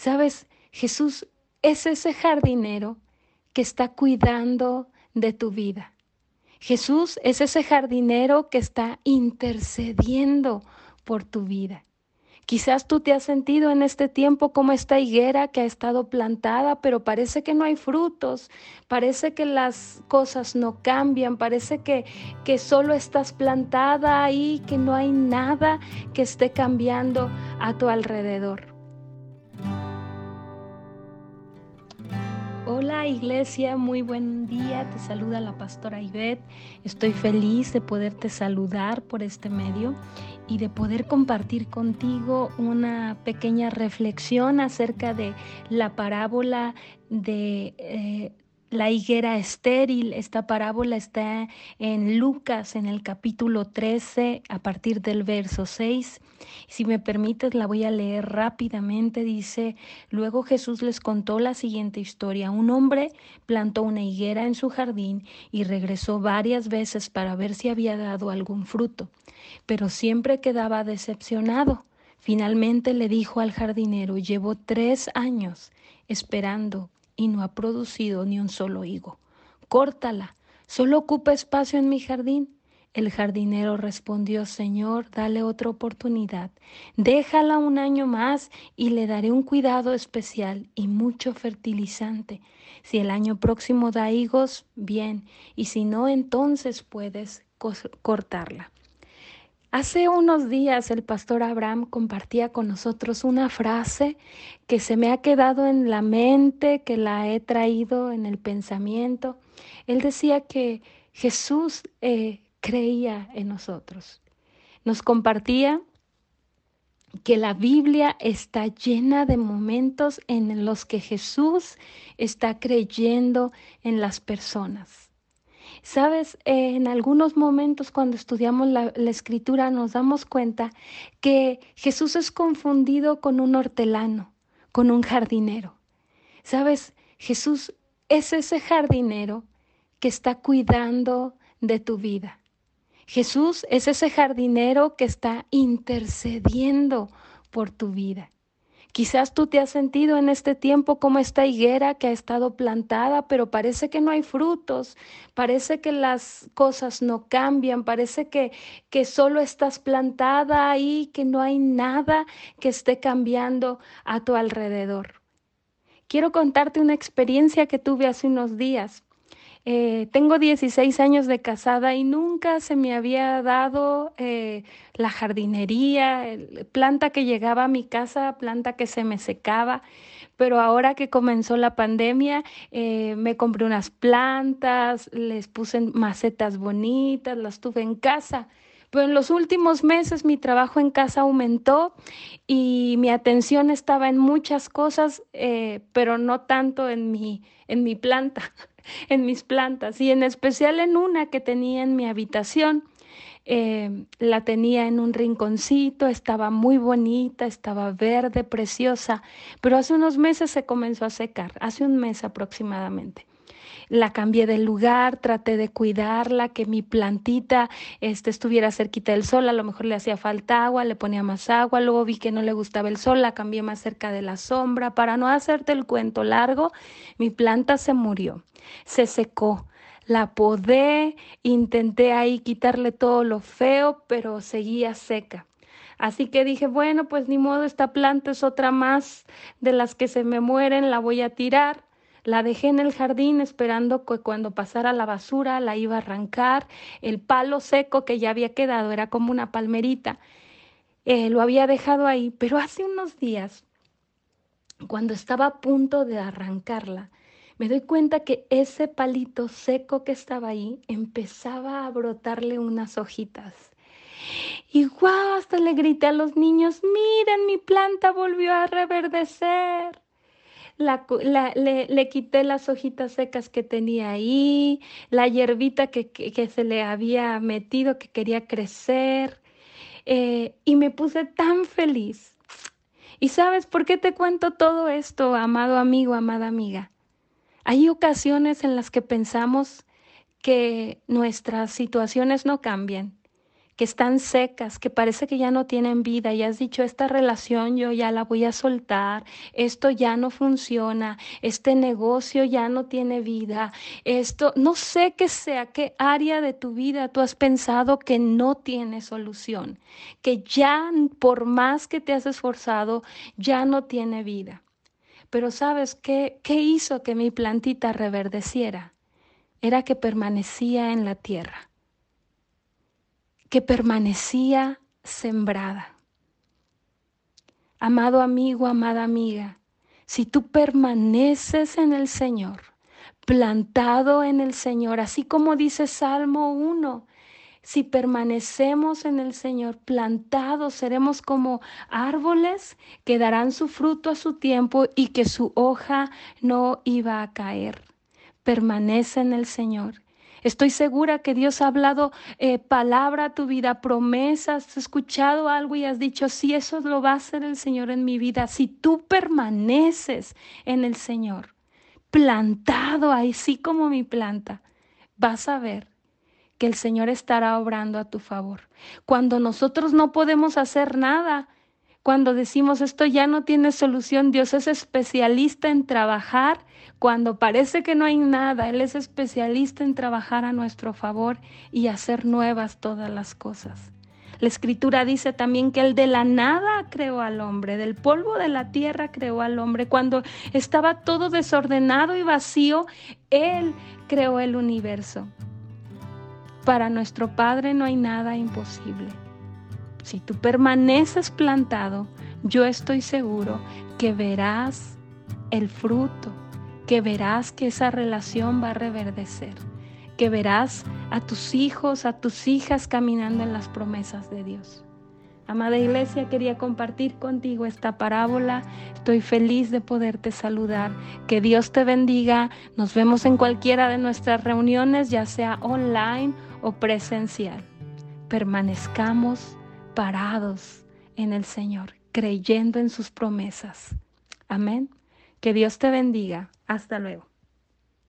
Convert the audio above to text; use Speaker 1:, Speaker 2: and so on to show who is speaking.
Speaker 1: Sabes, Jesús es ese jardinero que está cuidando de tu vida. Jesús es ese jardinero que está intercediendo por tu vida. Quizás tú te has sentido en este tiempo como esta higuera que ha estado plantada, pero parece que no hay frutos, parece que las cosas no cambian, parece que, que solo estás plantada ahí, que no hay nada que esté cambiando a tu alrededor. Hola iglesia, muy buen día. Te saluda la pastora Ivette. Estoy feliz de poderte saludar por este medio y de poder compartir contigo una pequeña reflexión acerca de la parábola de eh, la higuera estéril. Esta parábola está en Lucas, en el capítulo 13, a partir del verso 6. Si me permites, la voy a leer rápidamente. Dice, luego Jesús les contó la siguiente historia. Un hombre plantó una higuera en su jardín y regresó varias veces para ver si había dado algún fruto, pero siempre quedaba decepcionado. Finalmente le dijo al jardinero, llevo tres años esperando y no ha producido ni un solo higo. Córtala, solo ocupa espacio en mi jardín. El jardinero respondió, Señor, dale otra oportunidad. Déjala un año más y le daré un cuidado especial y mucho fertilizante. Si el año próximo da higos, bien, y si no, entonces puedes cortarla. Hace unos días el pastor Abraham compartía con nosotros una frase que se me ha quedado en la mente, que la he traído en el pensamiento. Él decía que Jesús eh, creía en nosotros. Nos compartía que la Biblia está llena de momentos en los que Jesús está creyendo en las personas. Sabes, en algunos momentos cuando estudiamos la, escritura nos damos cuenta que Jesús es confundido con un hortelano, con un jardinero. Sabes, Jesús es ese jardinero que está cuidando de tu vida. Jesús es ese jardinero que está intercediendo por tu vida. Quizás tú te has sentido en este tiempo como esta higuera que ha estado plantada, pero parece que no hay frutos, parece que las cosas no cambian, parece que, que solo estás plantada ahí, que no hay nada que esté cambiando a tu alrededor. Quiero contarte una experiencia que tuve hace unos días. Eh, tengo 16 años de casada y nunca se me había dado eh, la jardinería, planta que llegaba a mi casa, planta que se me secaba. Pero ahora que comenzó la pandemia, eh, me compré unas plantas, les puse macetas bonitas, las tuve en casa. Pero en los últimos meses mi trabajo en casa aumentó y mi atención estaba en muchas cosas, pero no tanto en mi, en mi planta. en mis plantas y en especial en una que tenía en mi habitación. Eh, la tenía en un rinconcito, estaba muy bonita, estaba verde, preciosa, pero hace unos meses se comenzó a secar, hace un mes aproximadamente la cambié de lugar, traté de cuidarla, que mi plantita este, estuviera cerquita del sol, a lo mejor le hacía falta agua, le ponía más agua, luego vi que no le gustaba el sol, la cambié más cerca de la sombra. Para no hacerte el cuento largo, mi planta se murió, se secó. La podé, intenté ahí quitarle todo lo feo, pero seguía seca. Así que dije, bueno, pues ni modo, esta planta es otra más de las que se me mueren, la voy a tirar. La dejé en el jardín esperando que cuando pasara la basura la iba a arrancar. El palo seco que ya había quedado era como una palmerita. Eh, lo había dejado ahí, pero hace unos días, cuando estaba a punto de arrancarla, me doy cuenta que ese palito seco que estaba ahí empezaba a brotarle unas hojitas. Y guau, hasta le grité a los niños, miren, mi planta volvió a reverdecer le, quité las hojitas secas que tenía ahí, la hierbita que, se le había metido, que quería crecer, eh, y me puse tan feliz. ¿Y sabes por qué te cuento todo esto, amado amigo, amada amiga? Hay ocasiones en las que pensamos que nuestras situaciones no cambian, que están secas, que parece que ya no tienen vida y has dicho, esta relación yo ya la voy a soltar, esto ya no funciona, este negocio ya no tiene vida, esto, no sé qué sea, qué área de tu vida tú has pensado que no tiene solución, que ya por más que te has esforzado, ya no tiene vida. Pero sabes qué, qué hizo que mi plantita reverdeciera? Era que permanecía en la tierra que permanecía sembrada. Amado amigo, amada amiga, si tú permaneces en el Señor, plantado en el Señor, así como dice Salmo 1, si permanecemos en el Señor, plantados, seremos como árboles que darán su fruto a su tiempo y que su hoja no iba a caer. Permanece en el Señor Estoy segura que Dios ha hablado eh, palabra a tu vida, promesas, has escuchado algo y has dicho, sí, eso lo va a hacer el Señor en mi vida. Si tú permaneces en el Señor, plantado así como mi planta, vas a ver que el Señor estará obrando a tu favor. Cuando nosotros no podemos hacer nada, cuando decimos esto ya no tiene solución, Dios es especialista en trabajar. Cuando parece que no hay nada, Él es especialista en trabajar a nuestro favor y hacer nuevas todas las cosas. La escritura dice también que Él de la nada creó al hombre, del polvo de la tierra creó al hombre. Cuando estaba todo desordenado y vacío, Él creó el universo. Para nuestro Padre no hay nada imposible. Si tú permaneces plantado, yo estoy seguro que verás el fruto, que verás que esa relación va a reverdecer, que verás a tus hijos, a tus hijas caminando en las promesas de Dios. Amada iglesia, quería compartir contigo esta parábola. Estoy feliz de poderte saludar. Que Dios te bendiga. Nos vemos en cualquiera de nuestras reuniones, ya sea online o presencial. Permanezcamos parados en el Señor, creyendo en sus promesas. Amén. Que Dios te bendiga. Hasta luego.